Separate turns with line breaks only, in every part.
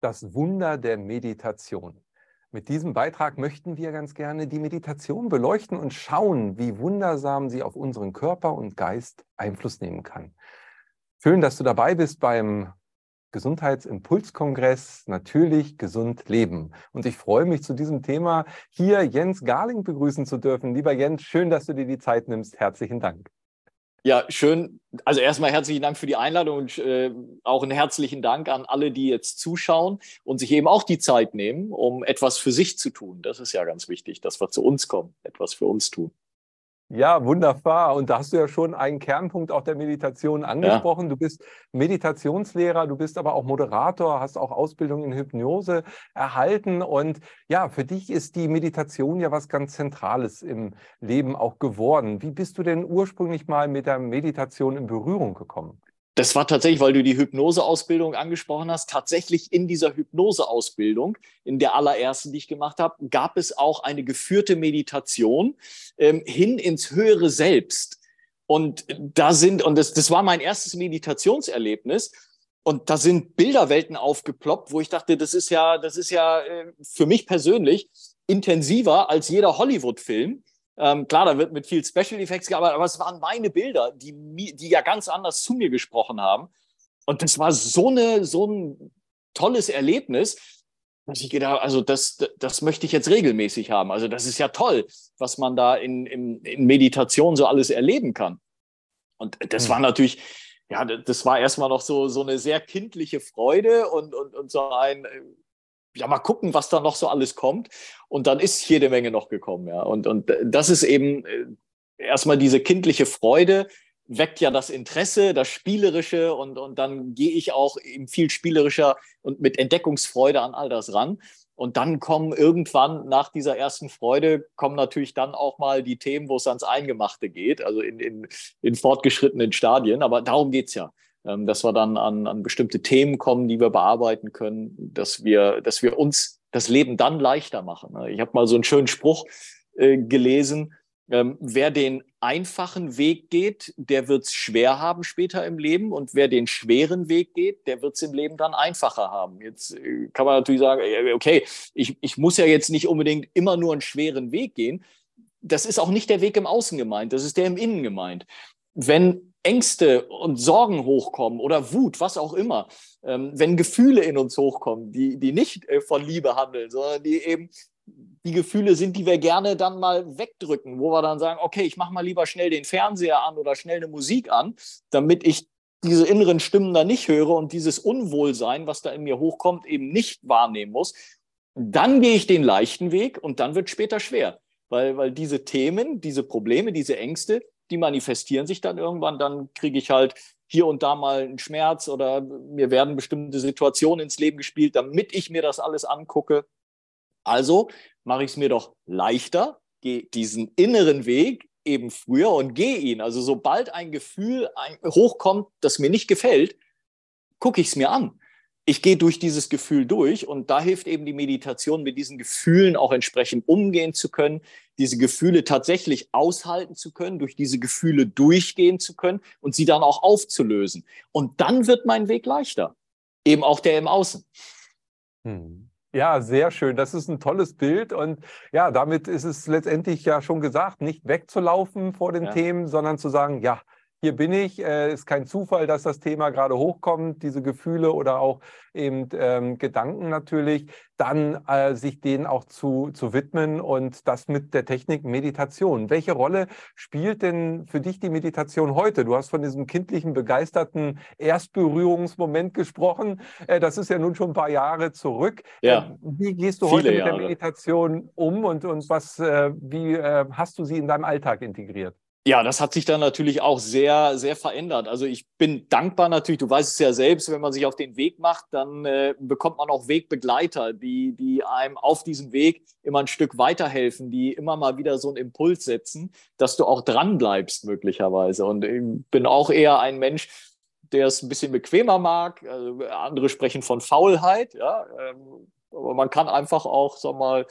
Das Wunder der Meditation. Mit diesem Beitrag möchten wir ganz gerne die Meditation beleuchten und schauen, wie wundersam sie auf unseren Körper und Geist Einfluss nehmen kann. Schön, dass du dabei bist beim Gesundheitsimpulskongress Natürlich gesund leben. Und ich freue mich zu diesem Thema hier Jens Garling begrüßen zu dürfen. Lieber Jens, schön, dass du dir die Zeit nimmst. Herzlichen Dank.
Ja, schön. Also erstmal herzlichen Dank für die Einladung und äh, auch einen herzlichen Dank an alle, die jetzt zuschauen und sich eben auch die Zeit nehmen, um etwas für sich zu tun. Das ist ja ganz wichtig, dass wir zu uns kommen, etwas für uns tun.
Ja, wunderbar. Und da hast du ja schon einen Kernpunkt auch der Meditation angesprochen. Ja. Du bist Meditationslehrer, du bist aber auch Moderator, hast auch Ausbildung in Hypnose erhalten. Und ja, für dich ist die Meditation ja was ganz Zentrales im Leben auch geworden. Wie bist du denn ursprünglich mal mit der Meditation in Berührung gekommen?
Das war tatsächlich, weil du die Hypnoseausbildung angesprochen hast, tatsächlich in dieser Hypnoseausbildung, in der allerersten, die ich gemacht habe, gab es auch eine geführte Meditation ähm, hin ins höhere Selbst. Und da sind, und das, das war mein erstes Meditationserlebnis. Und da sind Bilderwelten aufgeploppt, wo ich dachte, das ist ja, das ist ja äh, für mich persönlich intensiver als jeder Hollywood-Film. Ähm, klar, da wird mit viel Special Effects gearbeitet, aber es waren meine Bilder, die, die ja ganz anders zu mir gesprochen haben. Und das war so, eine, so ein tolles Erlebnis, dass ich gedacht also das, das möchte ich jetzt regelmäßig haben. Also das ist ja toll, was man da in, in, in Meditation so alles erleben kann. Und das hm. war natürlich, ja, das war erstmal noch so, so eine sehr kindliche Freude und, und, und so ein, ja, mal gucken, was da noch so alles kommt. Und dann ist jede Menge noch gekommen, ja. Und, und das ist eben äh, erstmal diese kindliche Freude, weckt ja das Interesse, das Spielerische und, und dann gehe ich auch eben viel spielerischer und mit Entdeckungsfreude an all das ran. Und dann kommen irgendwann nach dieser ersten Freude, kommen natürlich dann auch mal die Themen, wo es ans Eingemachte geht, also in, in, in fortgeschrittenen Stadien. Aber darum geht's ja. Ähm, dass wir dann an, an bestimmte Themen kommen, die wir bearbeiten können, dass wir, dass wir uns das Leben dann leichter machen. Ich habe mal so einen schönen Spruch äh, gelesen. Ähm, wer den einfachen Weg geht, der wird es schwer haben später im Leben. Und wer den schweren Weg geht, der wird es im Leben dann einfacher haben. Jetzt äh, kann man natürlich sagen, okay, ich, ich muss ja jetzt nicht unbedingt immer nur einen schweren Weg gehen. Das ist auch nicht der Weg im Außen gemeint, das ist der im Innen gemeint. Wenn Ängste und Sorgen hochkommen oder Wut, was auch immer, ähm, wenn Gefühle in uns hochkommen, die, die nicht äh, von Liebe handeln, sondern die eben die Gefühle sind, die wir gerne dann mal wegdrücken, wo wir dann sagen, okay, ich mache mal lieber schnell den Fernseher an oder schnell eine Musik an, damit ich diese inneren Stimmen da nicht höre und dieses Unwohlsein, was da in mir hochkommt, eben nicht wahrnehmen muss. Dann gehe ich den leichten Weg und dann wird später schwer, weil, weil diese Themen, diese Probleme, diese Ängste, die manifestieren sich dann irgendwann. Dann kriege ich halt hier und da mal einen Schmerz oder mir werden bestimmte Situationen ins Leben gespielt, damit ich mir das alles angucke. Also mache ich es mir doch leichter, gehe diesen inneren Weg eben früher und gehe ihn. Also sobald ein Gefühl hochkommt, das mir nicht gefällt, gucke ich es mir an ich gehe durch dieses Gefühl durch und da hilft eben die Meditation, mit diesen Gefühlen auch entsprechend umgehen zu können, diese Gefühle tatsächlich aushalten zu können, durch diese Gefühle durchgehen zu können und sie dann auch aufzulösen. Und dann wird mein Weg leichter, eben auch der im Außen.
Hm. Ja, sehr schön. Das ist ein tolles Bild. Und ja, damit ist es letztendlich ja schon gesagt, nicht wegzulaufen vor den ja. Themen, sondern zu sagen, ja, hier bin ich. Äh, ist kein Zufall, dass das Thema gerade hochkommt, diese Gefühle oder auch eben ähm, Gedanken natürlich, dann äh, sich denen auch zu, zu widmen und das mit der Technik Meditation. Welche Rolle spielt denn für dich die Meditation heute? Du hast von diesem kindlichen, begeisterten Erstberührungsmoment gesprochen. Äh, das ist ja nun schon ein paar Jahre zurück. Ja. Äh, wie gehst du heute mit Jahre. der Meditation um und, und was, äh, wie äh, hast du sie in deinem Alltag integriert?
Ja, das hat sich dann natürlich auch sehr, sehr verändert. Also ich bin dankbar natürlich, du weißt es ja selbst, wenn man sich auf den Weg macht, dann äh, bekommt man auch Wegbegleiter, die, die einem auf diesem Weg immer ein Stück weiterhelfen, die immer mal wieder so einen Impuls setzen, dass du auch dran bleibst möglicherweise. Und ich bin auch eher ein Mensch, der es ein bisschen bequemer mag. Also andere sprechen von Faulheit, ja. Ähm, aber man kann einfach auch, sag mal,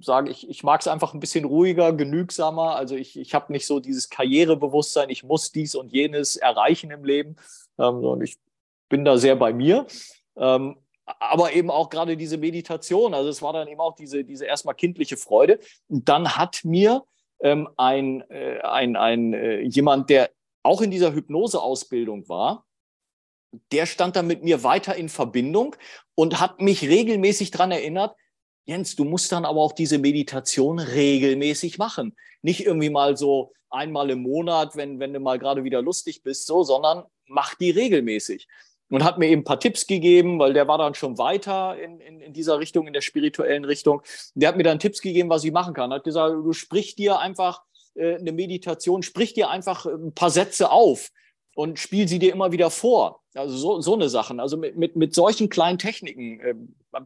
sagen, ich, ich mag es einfach ein bisschen ruhiger, genügsamer. Also ich, ich habe nicht so dieses Karrierebewusstsein, ich muss dies und jenes erreichen im Leben. Ähm, und ich bin da sehr bei mir. Ähm, aber eben auch gerade diese Meditation. Also es war dann eben auch diese, diese erstmal kindliche Freude. Und dann hat mir ähm, ein, äh, ein, ein äh, jemand, der auch in dieser Hypnoseausbildung war, der stand dann mit mir weiter in Verbindung und hat mich regelmäßig daran erinnert, Jens, du musst dann aber auch diese Meditation regelmäßig machen. Nicht irgendwie mal so einmal im Monat, wenn, wenn du mal gerade wieder lustig bist, so, sondern mach die regelmäßig. Und hat mir eben ein paar Tipps gegeben, weil der war dann schon weiter in, in, in dieser Richtung, in der spirituellen Richtung. Der hat mir dann Tipps gegeben, was ich machen kann. Hat gesagt, du sprich dir einfach äh, eine Meditation, sprich dir einfach ein paar Sätze auf und spiel sie dir immer wieder vor. Also so, so eine Sachen. Also mit, mit, mit solchen kleinen Techniken äh,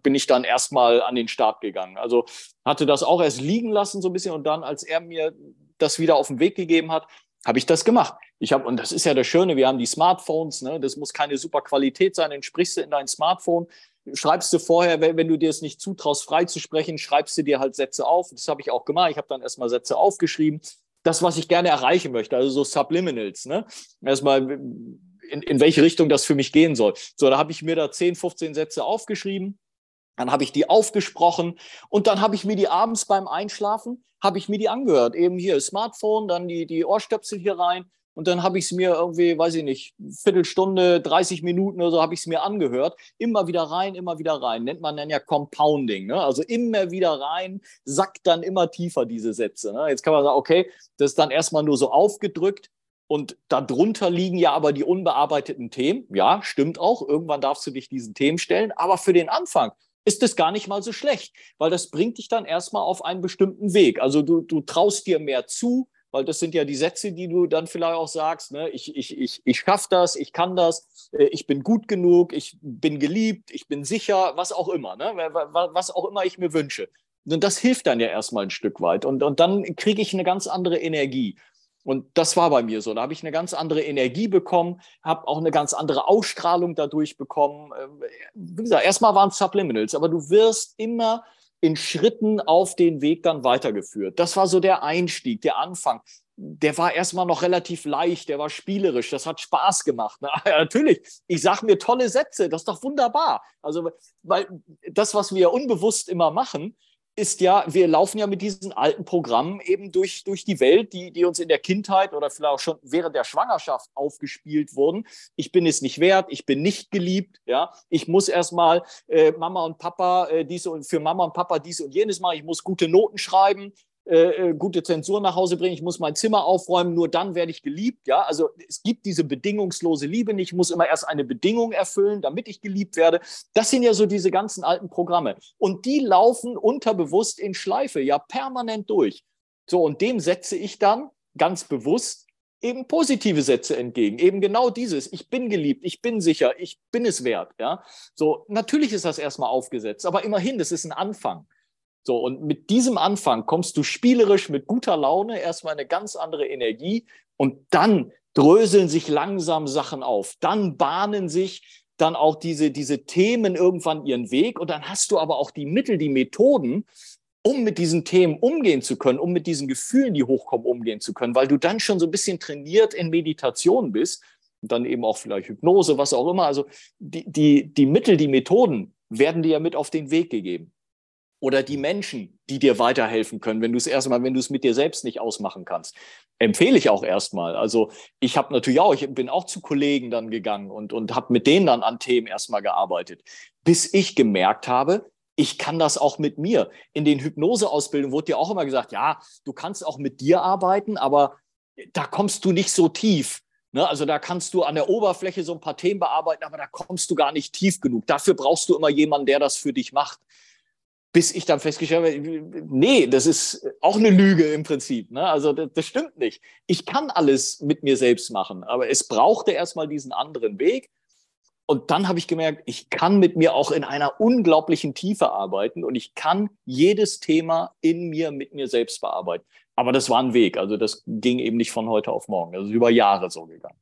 bin ich dann erstmal an den Start gegangen. Also hatte das auch erst liegen lassen so ein bisschen und dann, als er mir das wieder auf den Weg gegeben hat, habe ich das gemacht. Ich habe, und das ist ja das Schöne, wir haben die Smartphones, ne? das muss keine super Qualität sein, dann sprichst du in dein Smartphone, schreibst du vorher, wenn, wenn du dir es nicht zutraust, frei zu sprechen, schreibst du dir halt Sätze auf. Das habe ich auch gemacht. Ich habe dann erstmal Sätze aufgeschrieben. Das, was ich gerne erreichen möchte, also so Subliminals, ne? Erstmal, in, in welche Richtung das für mich gehen soll. So, da habe ich mir da 10, 15 Sätze aufgeschrieben dann habe ich die aufgesprochen und dann habe ich mir die abends beim Einschlafen, habe ich mir die angehört. Eben hier Smartphone, dann die, die Ohrstöpsel hier rein und dann habe ich es mir irgendwie, weiß ich nicht, Viertelstunde, 30 Minuten oder so habe ich es mir angehört. Immer wieder rein, immer wieder rein. Nennt man dann ja Compounding. Ne? Also immer wieder rein, sackt dann immer tiefer diese Sätze. Ne? Jetzt kann man sagen, okay, das ist dann erstmal nur so aufgedrückt. Und darunter liegen ja aber die unbearbeiteten Themen. Ja, stimmt auch. Irgendwann darfst du dich diesen Themen stellen. Aber für den Anfang, ist es gar nicht mal so schlecht, weil das bringt dich dann erstmal auf einen bestimmten Weg. Also du, du traust dir mehr zu, weil das sind ja die Sätze, die du dann vielleicht auch sagst, ne? ich, ich, ich, ich schaffe das, ich kann das, äh, ich bin gut genug, ich bin geliebt, ich bin sicher, was auch immer, ne? was auch immer ich mir wünsche. Und das hilft dann ja erstmal ein Stück weit. Und, und dann kriege ich eine ganz andere Energie. Und das war bei mir so. Da habe ich eine ganz andere Energie bekommen, habe auch eine ganz andere Ausstrahlung dadurch bekommen. Ähm, wie gesagt, erstmal waren es Subliminals, aber du wirst immer in Schritten auf den Weg dann weitergeführt. Das war so der Einstieg, der Anfang. Der war erstmal noch relativ leicht, der war spielerisch, das hat Spaß gemacht. Na, ja, natürlich, ich sage mir tolle Sätze, das ist doch wunderbar. Also, weil das, was wir unbewusst immer machen, ist ja, wir laufen ja mit diesen alten Programmen eben durch, durch die Welt, die, die uns in der Kindheit oder vielleicht auch schon während der Schwangerschaft aufgespielt wurden. Ich bin es nicht wert, ich bin nicht geliebt, ja. Ich muss erstmal äh, Mama und Papa äh, dies und für Mama und Papa dies und jenes machen. Ich muss gute Noten schreiben. Äh, äh, gute Zensur nach Hause bringen, ich muss mein Zimmer aufräumen, nur dann werde ich geliebt. Ja, also es gibt diese bedingungslose Liebe nicht. Ich muss immer erst eine Bedingung erfüllen, damit ich geliebt werde. Das sind ja so diese ganzen alten Programme. Und die laufen unterbewusst in Schleife, ja, permanent durch. So, und dem setze ich dann ganz bewusst eben positive Sätze entgegen. Eben genau dieses. Ich bin geliebt, ich bin sicher, ich bin es wert. Ja, so natürlich ist das erstmal aufgesetzt, aber immerhin, das ist ein Anfang. So, und mit diesem Anfang kommst du spielerisch mit guter Laune erstmal eine ganz andere Energie und dann dröseln sich langsam Sachen auf. Dann bahnen sich dann auch diese, diese Themen irgendwann ihren Weg und dann hast du aber auch die Mittel, die Methoden, um mit diesen Themen umgehen zu können, um mit diesen Gefühlen, die hochkommen, umgehen zu können, weil du dann schon so ein bisschen trainiert in Meditation bist und dann eben auch vielleicht Hypnose, was auch immer. Also die, die, die Mittel, die Methoden werden dir ja mit auf den Weg gegeben oder die Menschen, die dir weiterhelfen können, wenn du es erstmal, wenn du es mit dir selbst nicht ausmachen kannst. Empfehle ich auch erstmal. Also ich habe natürlich auch, ich bin auch zu Kollegen dann gegangen und, und habe mit denen dann an Themen erstmal gearbeitet, bis ich gemerkt habe, ich kann das auch mit mir. In den Hypnoseausbildungen wurde dir auch immer gesagt, ja, du kannst auch mit dir arbeiten, aber da kommst du nicht so tief. Ne? Also da kannst du an der Oberfläche so ein paar Themen bearbeiten, aber da kommst du gar nicht tief genug. Dafür brauchst du immer jemanden, der das für dich macht bis ich dann festgestellt habe, nee, das ist auch eine Lüge im Prinzip. Ne? Also das, das, stimmt nicht. Ich kann alles mit mir selbst machen, aber es brauchte erstmal diesen anderen Weg. Und dann habe ich gemerkt, ich kann mit mir auch in einer unglaublichen Tiefe arbeiten und ich kann jedes Thema in mir mit mir selbst bearbeiten. Aber das war ein Weg. Also das ging eben nicht von heute auf morgen. Also über Jahre so gegangen.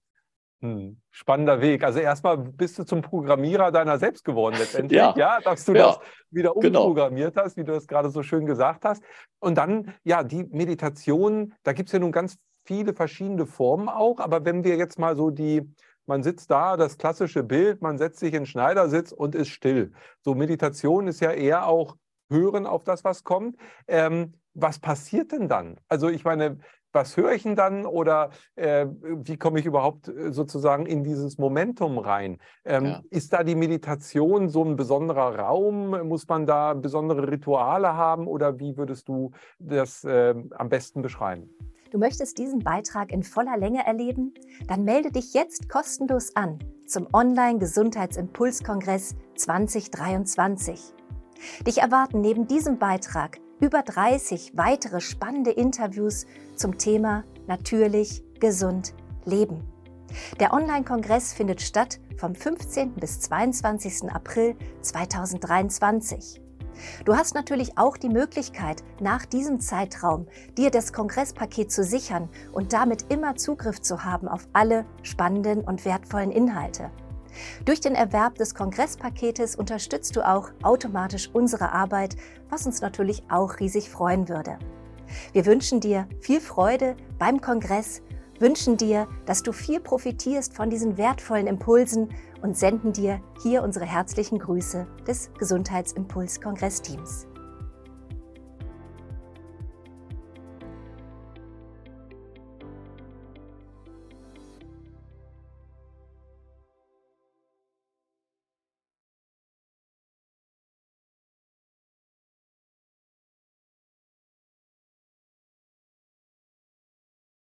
Hm, spannender Weg. Also erstmal bist du zum Programmierer deiner selbst geworden letztendlich, ja, ja dass du ja. das wieder genau. umprogrammiert genau. hast, wie du es gerade so schön gesagt hast. Und dann, ja, die Meditation, da gibt es ja nun ganz viele verschiedene Formen auch, aber wenn wir jetzt mal so die man sitzt da, das klassische Bild, man setzt sich in Schneidersitz und ist still. So Meditation ist ja eher auch Hören auf das, was kommt. Ähm, was passiert denn dann? Also ich meine, was höre ich denn dann oder äh, wie komme ich überhaupt äh, sozusagen in dieses Momentum rein? Ähm, ja. Ist da die Meditation so ein besonderer Raum? Muss man da besondere Rituale haben oder wie würdest du das äh, am besten beschreiben?
Du möchtest diesen Beitrag in voller Länge erleben? Dann melde dich jetzt kostenlos an zum Online-Gesundheitsimpulskongress 2023. Dich erwarten neben diesem Beitrag über 30 weitere spannende Interviews zum Thema Natürlich, gesund, leben. Der Online-Kongress findet statt vom 15. bis 22. April 2023. Du hast natürlich auch die Möglichkeit, nach diesem Zeitraum dir das Kongresspaket zu sichern und damit immer Zugriff zu haben auf alle spannenden und wertvollen Inhalte. Durch den Erwerb des Kongresspaketes unterstützt du auch automatisch unsere Arbeit, was uns natürlich auch riesig freuen würde. Wir wünschen dir viel Freude beim Kongress, wünschen dir, dass du viel profitierst von diesen wertvollen Impulsen und senden dir hier unsere herzlichen Grüße des Gesundheitsimpuls-Kongressteams.